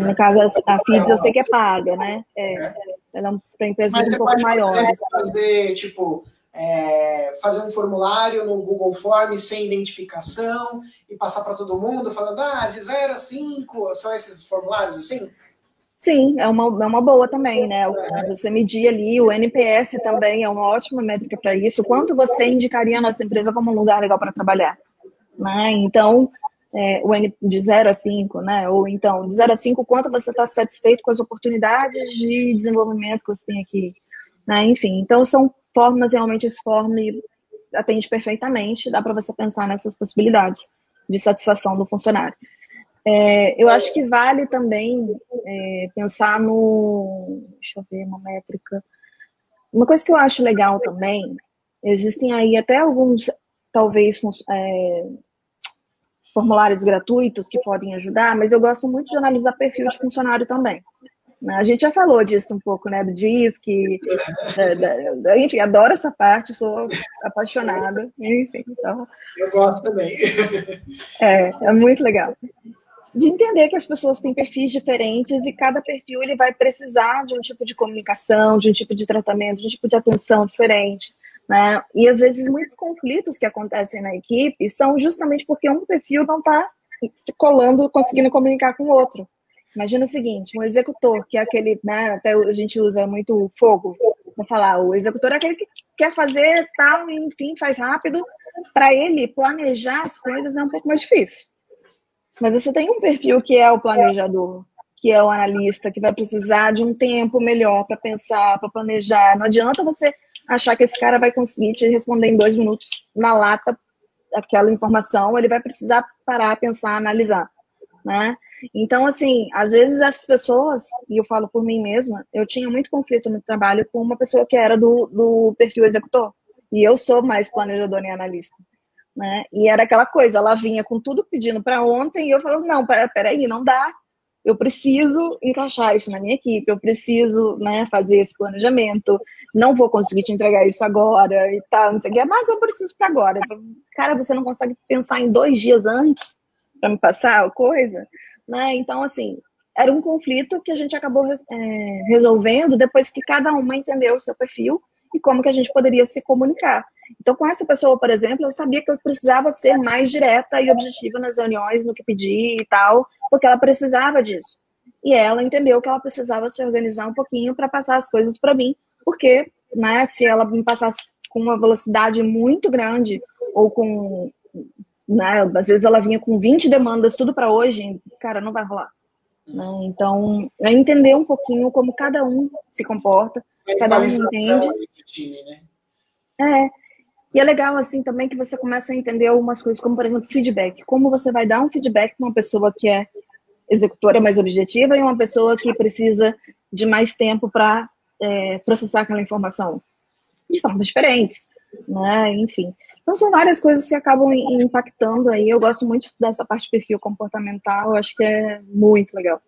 B: no caso a FIDES eu sei que é paga, né, é, ela é para empresas Mas um pouco maiores.
A: fazer, tipo, é, fazer um formulário no Google Forms sem identificação e passar para todo mundo falando, ah, de 0 a 5, são esses formulários assim?
B: Sim, é uma, é uma boa também, né? Você medir ali, o NPS também é uma ótima métrica para isso. Quanto você indicaria a nossa empresa como um lugar legal para trabalhar? Né? Então, é, o N de 0 a 5, né? Ou então, de 0 a 5, quanto você está satisfeito com as oportunidades de desenvolvimento que você tem aqui? Né? Enfim, então são formas, realmente esse form atende perfeitamente, dá para você pensar nessas possibilidades de satisfação do funcionário. É, eu acho que vale também é, pensar no. Deixa eu ver uma métrica. Uma coisa que eu acho legal também, existem aí até alguns, talvez, é, formulários gratuitos que podem ajudar, mas eu gosto muito de analisar perfil de funcionário também. Né? A gente já falou disso um pouco, né? Do DISC, enfim, adoro essa parte, sou apaixonada, enfim. Então,
A: eu gosto também.
B: É, é muito legal de entender que as pessoas têm perfis diferentes e cada perfil ele vai precisar de um tipo de comunicação, de um tipo de tratamento, de um tipo de atenção diferente. Né? E às vezes muitos conflitos que acontecem na equipe são justamente porque um perfil não está se colando, conseguindo comunicar com o outro. Imagina o seguinte, um executor, que é aquele, né, até a gente usa muito fogo para falar, o executor é aquele que quer fazer tal, enfim, faz rápido. Para ele, planejar as coisas é um pouco mais difícil. Mas você tem um perfil que é o planejador, que é o analista, que vai precisar de um tempo melhor para pensar, para planejar. Não adianta você achar que esse cara vai conseguir te responder em dois minutos na lata aquela informação, ele vai precisar parar, pensar, analisar, né? Então, assim, às vezes essas pessoas, e eu falo por mim mesma, eu tinha muito conflito no trabalho com uma pessoa que era do, do perfil executor, e eu sou mais planejador e analista né? E era aquela coisa, ela vinha com tudo pedindo para ontem e eu falava, não, peraí, não dá. Eu preciso encaixar isso na minha equipe, eu preciso né, fazer esse planejamento, não vou conseguir te entregar isso agora e tal, não sei o que, mas eu preciso para agora. Cara, você não consegue pensar em dois dias antes para me passar a coisa? Né? Então, assim, era um conflito que a gente acabou é, resolvendo depois que cada uma entendeu o seu perfil e como que a gente poderia se comunicar. Então, com essa pessoa, por exemplo, eu sabia que eu precisava ser mais direta e objetiva nas reuniões, no que pedir e tal, porque ela precisava disso. E ela entendeu que ela precisava se organizar um pouquinho para passar as coisas para mim, porque, né, se ela me passasse com uma velocidade muito grande ou com, né, às vezes ela vinha com 20 demandas tudo para hoje, cara, não vai rolar. Né? Então, é entender um pouquinho como cada um se comporta, cada um entende. Time, né? É, e é legal, assim, também que você começa a entender algumas coisas, como, por exemplo, feedback. Como você vai dar um feedback para uma pessoa que é executora mais objetiva e uma pessoa que precisa de mais tempo para é, processar aquela informação. De formas diferentes, né? Enfim. Então, são várias coisas que acabam impactando aí. Eu gosto muito dessa parte de perfil comportamental, eu acho que é muito legal.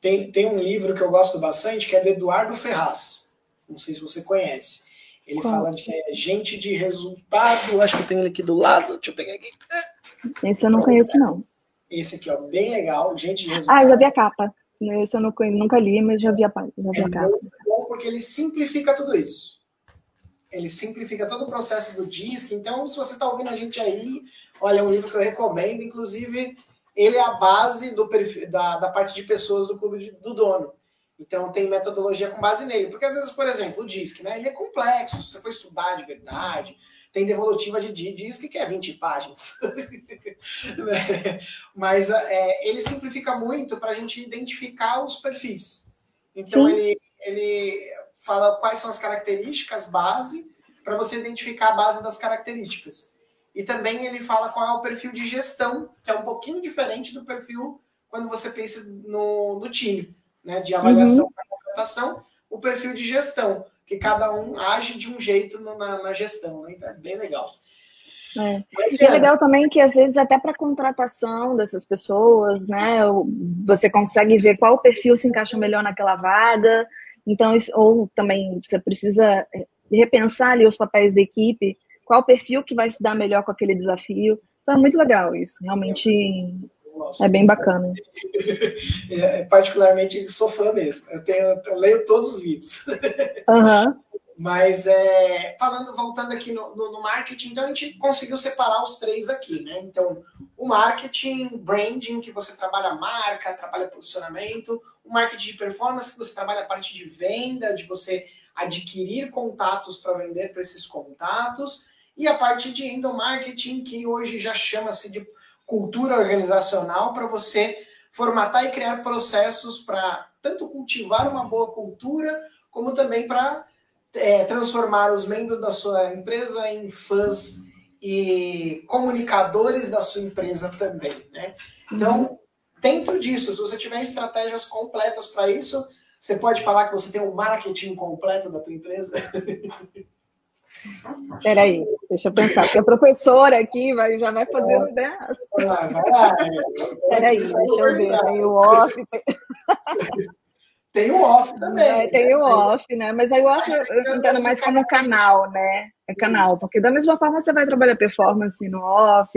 A: Tem, tem um livro que eu gosto bastante, que é de Eduardo Ferraz. Não sei se você conhece ele Qual? fala que é gente de resultado. Acho que tenho ele aqui do lado. Deixa eu pegar aqui.
B: Esse eu não conheço, não.
A: Esse aqui, ó, bem legal. Gente de resultado.
B: Ah, já vi a capa. Esse eu não, nunca li, mas já vi a, já vi
A: é a capa. bom porque ele simplifica tudo isso. ele simplifica todo o processo do DISC. Então, se você está ouvindo a gente aí, olha, é um livro que eu recomendo. Inclusive, ele é a base do perfil, da, da parte de pessoas do clube de, do dono. Então, tem metodologia com base nele. Porque, às vezes, por exemplo, o DISC, né? Ele é complexo. Se você for estudar de verdade, tem devolutiva de DISC que é 20 páginas. (laughs) Né? Mas é, ele simplifica muito para a gente identificar os perfis. Então, ele, ele fala quais são as características base para você identificar a base das características. E também ele fala qual é o perfil de gestão, que é um pouquinho diferente do perfil quando você pensa no, no time, né? De avaliação uhum. para contratação, o perfil de gestão, que cada um age de um jeito na, na, gestão, né? Então é bem legal.
B: É. E é legal também que às vezes até para contratação dessas pessoas, né, você consegue ver qual perfil se encaixa melhor naquela vaga. Então, ou também você precisa repensar ali os papéis da equipe, qual perfil que vai se dar melhor com aquele desafio. Então é muito legal isso, realmente Nossa, é bem bacana. (laughs)
A: É, particularmente sou fã mesmo. Eu tenho, eu leio todos os livros. (laughs)
B: Uhum.
A: Mas é, falando, voltando aqui no, no, no, marketing, então a gente conseguiu separar os três aqui, né? Então, o marketing, branding, que você trabalha marca, trabalha posicionamento, o marketing de performance, que você trabalha a parte de venda, de você adquirir contatos para vender para esses contatos, e a parte de endomarketing, que hoje já chama-se de cultura organizacional, para você formatar e criar processos para tanto cultivar uma boa cultura, como também para é, transformar os membros da sua empresa em fãs e comunicadores da sua empresa também. Né? Então, uhum. dentro disso, se você tiver estratégias completas para isso, você pode falar que você tem um marketing completo da tua empresa? (laughs)
B: Peraí, deixa eu pensar, porque a professora aqui vai, já vai fazer um. Vai lá. Peraí, deixa eu ver. Tem o off. Tem...
A: o off também.
B: É, tem o off, né? Mas aí o off eu, eu entendo mais como canal, né? É canal, porque da mesma forma você vai trabalhar performance no off,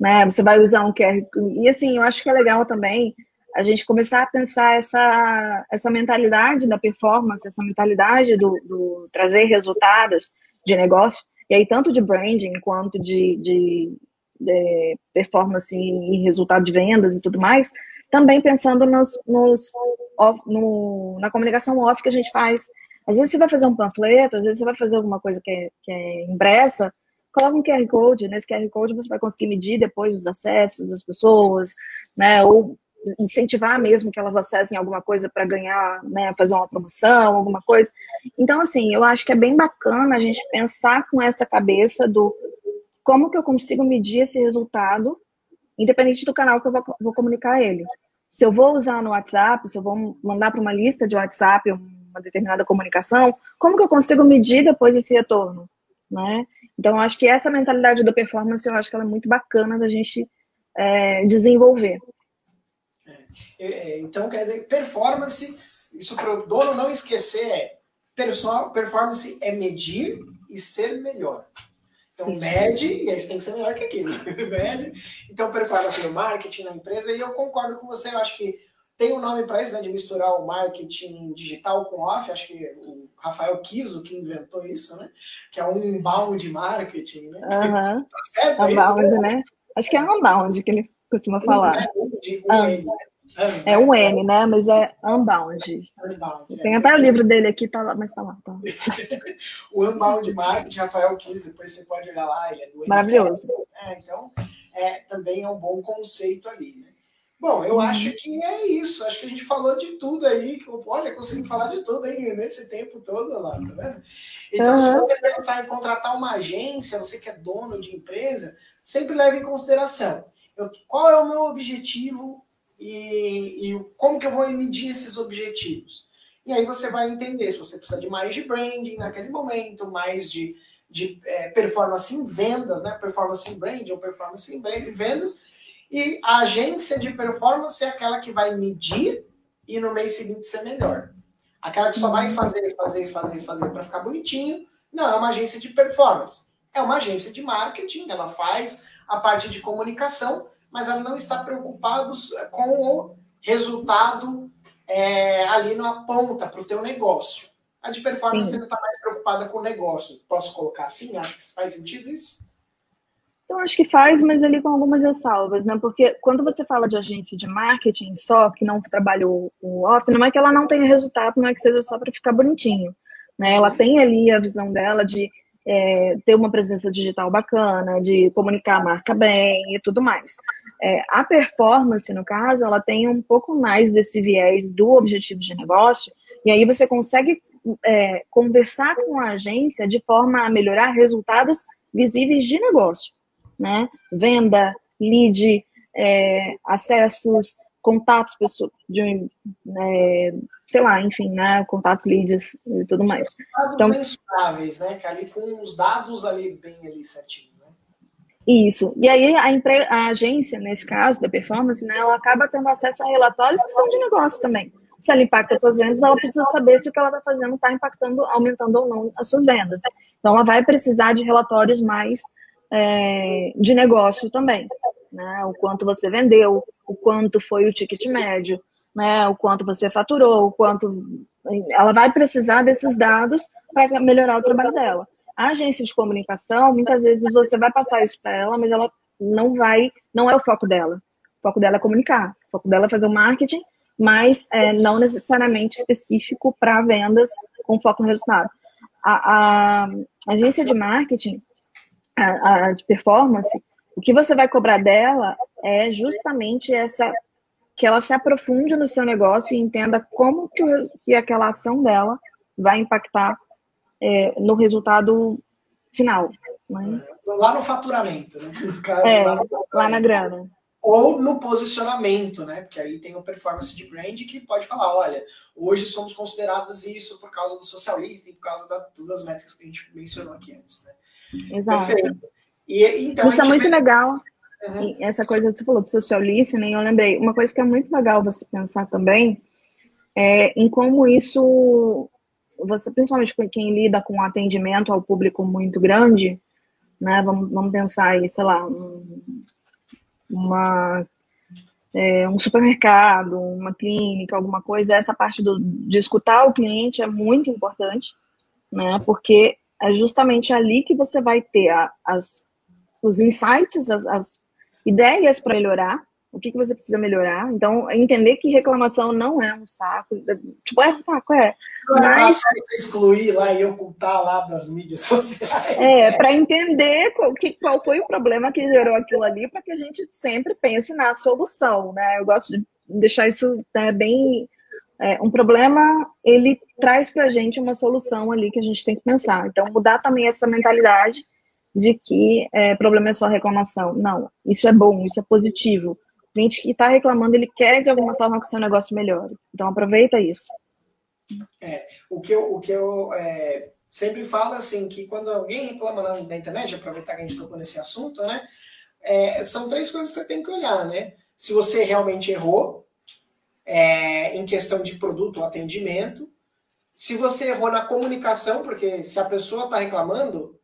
B: né? Você vai usar um QR. E assim, eu acho que é legal também a gente começar a pensar essa, essa mentalidade da performance, essa mentalidade do, do trazer resultados de negócio, e aí tanto de branding quanto de, de, de performance e resultado de vendas e tudo mais, também pensando nos, nos off, no, na comunicação off que a gente faz. Às vezes você vai fazer um panfleto, às vezes você vai fazer alguma coisa que é, que é impressa, coloca um QR Code, nesse QR Code você vai conseguir medir depois os acessos das pessoas, né, ou incentivar mesmo que elas acessem alguma coisa para ganhar, né, fazer uma promoção, alguma coisa. Então, assim, eu acho que é bem bacana a gente pensar com essa cabeça do como que eu consigo medir esse resultado, independente do canal que eu vou, vou comunicar ele. Se eu vou usar no WhatsApp, se eu vou mandar para uma lista de WhatsApp uma determinada comunicação, como que eu consigo medir depois esse retorno, né? Então, eu acho que essa mentalidade da performance, eu acho que ela é muito bacana da gente é, desenvolver.
A: É, então, quer dizer, performance, isso para o dono não esquecer é performance é medir e ser melhor. Então, isso. mede, e aí você tem que ser melhor que aquilo. (laughs) mede. Então, performance no marketing, na empresa, e eu concordo com você, eu acho que tem um nome para isso, né, de misturar o marketing digital com off, acho que o Rafael Kiso que inventou isso, né, que é um inbound marketing, né?
B: Uhum. Tá certo é Unbound, isso, né? né? Acho que é unbound que ele costuma falar. É, um, de, um, um, é um N, né? Mas é Unbound. Unbound Tem é. até o livro dele aqui, tá lá, mas tá lá. Tá. (laughs)
A: o Unbound Market, Rafael Kiss, depois você pode olhar lá, ele é do
B: Maravilhoso.
A: É, então, é, também é um bom conceito ali, né? Bom, eu uhum. acho que é isso. Acho que a gente falou de tudo aí. Olha, consegui falar de tudo aí nesse tempo todo lá, tá vendo? Então, uhum. se você pensar em contratar uma agência, você que é dono de empresa, sempre leve em consideração eu, qual é o meu objetivo e, e como que eu vou medir esses objetivos. E aí você vai entender se você precisa de mais de branding naquele momento, mais de, de é, performance em vendas, né? Performance em branding ou performance em brand, vendas. E a agência de performance é aquela que vai medir e no mês seguinte ser melhor. Aquela que só vai fazer, fazer, fazer, fazer para ficar bonitinho, não é uma agência de performance. É uma agência de marketing, ela faz a parte de comunicação, mas ela não está preocupada com o resultado é, ali na ponta para o teu negócio. A de performance ainda está mais preocupada com o negócio. Posso colocar assim? Acho que faz sentido isso?
B: Eu acho que faz, mas ali com algumas ressalvas, né? Porque quando você fala de agência de marketing só, que não trabalha o, off, não é que ela não tenha resultado, não é que seja só para ficar bonitinho. Né? Ela tem ali a visão dela de é, ter uma presença digital bacana, de comunicar a marca bem e tudo mais. É, a performance, no caso, ela tem um pouco mais desse viés do objetivo de negócio, e aí você consegue é, conversar com a agência de forma a melhorar resultados visíveis de negócio, né? Venda, lead, é, acessos, contatos de, é, sei lá, enfim, né, contato leads e tudo mais.
A: Então, mensuráveis, né, que ali com os dados ali bem ali certinho, né?
B: Isso. E aí a, empre... a agência, nesse caso da performance, né, ela acaba tendo acesso a relatórios que são de negócio também. Se ela impacta suas vendas, ela precisa saber se o que ela está fazendo está impactando, aumentando ou não as suas vendas. Então, ela vai precisar de relatórios mais é, de negócio também. Né? O quanto você vendeu, o quanto foi o ticket médio, né, o quanto você faturou, o quanto. Ela vai precisar desses dados para melhorar o trabalho dela. A agência de comunicação, muitas vezes você vai passar isso para ela, mas ela não vai, não é o foco dela. O foco dela é comunicar, o foco dela é fazer o marketing, mas é, não necessariamente específico para vendas com foco no resultado. A, a agência de marketing, a, a de performance, o que você vai cobrar dela é justamente essa que ela se aprofunde no seu negócio e entenda como que, que aquela ação dela vai impactar é, no resultado final. Né?
A: Lá no faturamento, né?
B: Caso, é, lá, no lá, na grana.
A: Ou no posicionamento, né? Porque aí tem o performance de brand que pode falar, olha, hoje somos considerados isso por causa do social listening, por causa da, das métricas que a gente mencionou aqui antes, né?
B: Exato. Perfeito. E, então, isso é muito legal. Uhum. Essa coisa que você falou do social listening, eu lembrei, uma coisa que é muito legal você pensar também é em como isso, você principalmente quem lida com atendimento ao público muito grande, né, vamos, vamos pensar aí, sei lá, um, uma, é, um supermercado, uma clínica, alguma coisa, essa parte do, de escutar o cliente é muito importante, né, porque é justamente ali que você vai ter a, as, os insights, as, as ideias para melhorar, o que, que você precisa melhorar. Então, entender que reclamação não é um saco. Tipo, é um saco, é.
A: É mas... é excluir lá e ocultar lá das mídias (laughs) sociais.
B: É, para entender qual, que, qual foi o problema que gerou aquilo ali, para que a gente sempre pense na solução, né? Eu gosto de deixar isso né, bem. É, um problema, ele traz para a gente uma solução ali que a gente tem que pensar. Então, mudar também essa mentalidade de que é, problema é só reclamação. Não, isso é bom, isso é positivo. O cliente que está reclamando, ele quer de alguma forma que o seu negócio melhore. Então aproveita isso.
A: É, o que eu, o que eu é, sempre falo assim, que quando alguém reclama na, na, internet, aproveitar que a gente tocou nesse assunto, né? É, são três coisas que você tem que olhar, né? Se você realmente errou é, em questão de produto ou atendimento, se você errou na comunicação, porque se a pessoa está reclamando,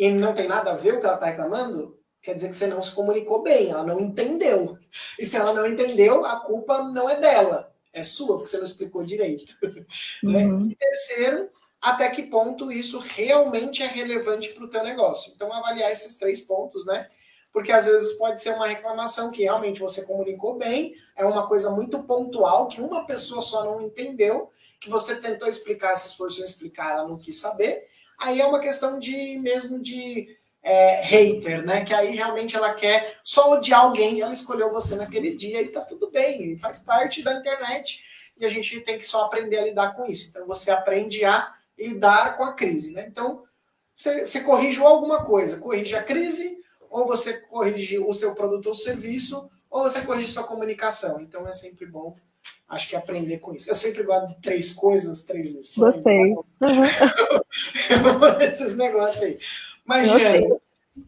A: e não tem nada a ver o que ela está reclamando, quer dizer que você não se comunicou bem, ela não entendeu. E se ela não entendeu, a culpa não é dela, é sua, porque você não explicou direito. (laughs) Né? Uhum. E terceiro, até que ponto isso realmente é relevante para o teu negócio. Então, avaliar esses três pontos, né? Porque às vezes pode ser uma reclamação que realmente você comunicou bem, é uma coisa muito pontual, que uma pessoa só não entendeu, que você tentou explicar, se esforçou em explicar, ela não quis saber, Aí é uma questão de mesmo de é, hater, né? Que aí realmente ela quer só odiar alguém, ela escolheu você naquele dia e tá tudo bem, faz parte da internet e a gente tem que só aprender a lidar com isso. Então você aprende a lidar com a crise, né? Então você, você corrige alguma coisa, corrige a crise, ou você corrige o seu produto ou serviço, ou você corrige sua comunicação. Então é sempre bom acho que aprender com isso. Eu sempre gosto de três coisas, três lições.
B: Gostei. Uhum. (laughs)
A: Esses negócios aí. Mas, Jane,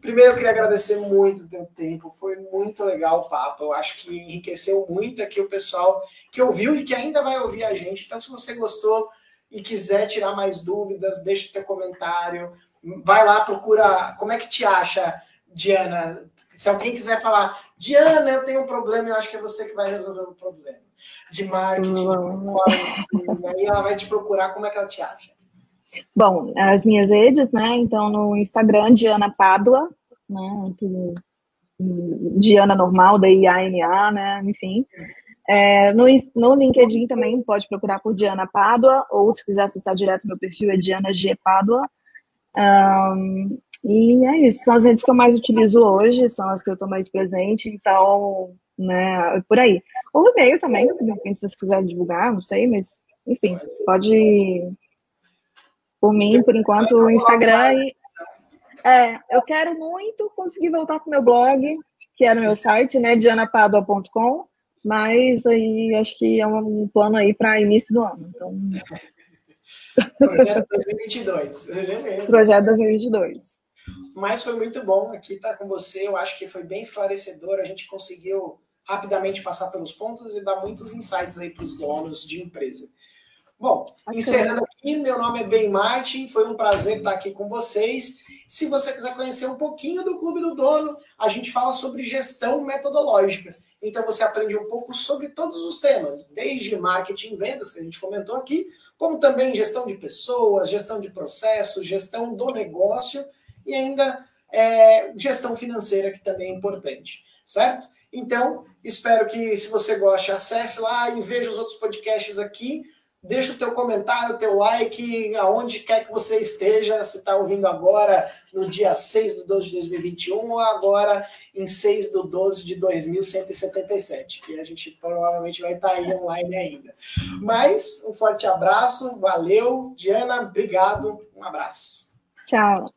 A: primeiro eu queria agradecer muito o teu tempo. Foi muito legal o papo. Eu acho que enriqueceu muito aqui o pessoal que ouviu e que ainda vai ouvir a gente. Então, se você gostou e quiser tirar mais dúvidas, deixe teu comentário. Vai lá, procura. Como é que te acha, Diana? Se alguém quiser falar, Diana, eu tenho um problema, eu acho que é você que vai resolver o problema de marketing, performance, aí ela vai te procurar, como é que ela te acha?
B: Bom, as minhas redes, né? Então, no Instagram, Diana Pádua, né? Diana normal, da IANA, né? Enfim. É, no, no LinkedIn também pode procurar por Diana Pádua, ou se quiser acessar direto meu perfil é Diana G Pádua. Um, e é isso, são as redes que eu mais utilizo hoje, são as que eu estou mais presente, então, né, por aí. Ou e-mail também, se você quiser divulgar, não sei, mas enfim, pode por mim, por enquanto, o Instagram e. É, eu quero muito conseguir voltar com o meu blog, que era o meu site, né, dianapadua.com, mas aí acho que é um plano aí para início do ano. Então...
A: Projeto 2022, beleza.
B: Projeto 2022.
A: Mas foi muito bom aqui estar com você. Eu acho que foi bem esclarecedor. A gente conseguiu rapidamente passar pelos pontos e dar muitos insights aí para os donos de empresa. Bom, encerrando aqui, meu nome é Ben Martin, foi um prazer estar aqui com vocês. Se você quiser conhecer um pouquinho do Clube do Dono, a gente fala sobre gestão metodológica. Então você aprende um pouco sobre todos os temas, desde marketing e vendas, que a gente comentou aqui, como também gestão de pessoas, gestão de processos, gestão do negócio e ainda é, gestão financeira, que também é importante, certo? Então, espero que, se você gosta, acesse lá e veja os outros podcasts aqui. Deixa o teu comentário, o teu like, aonde quer que você esteja, se está ouvindo agora no dia 6 de 12 de 2021 ou agora em 6 de 12 de 2177, que a gente provavelmente vai estar tá aí online ainda. Mas um forte abraço, valeu. Diana, obrigado, um abraço.
B: Tchau.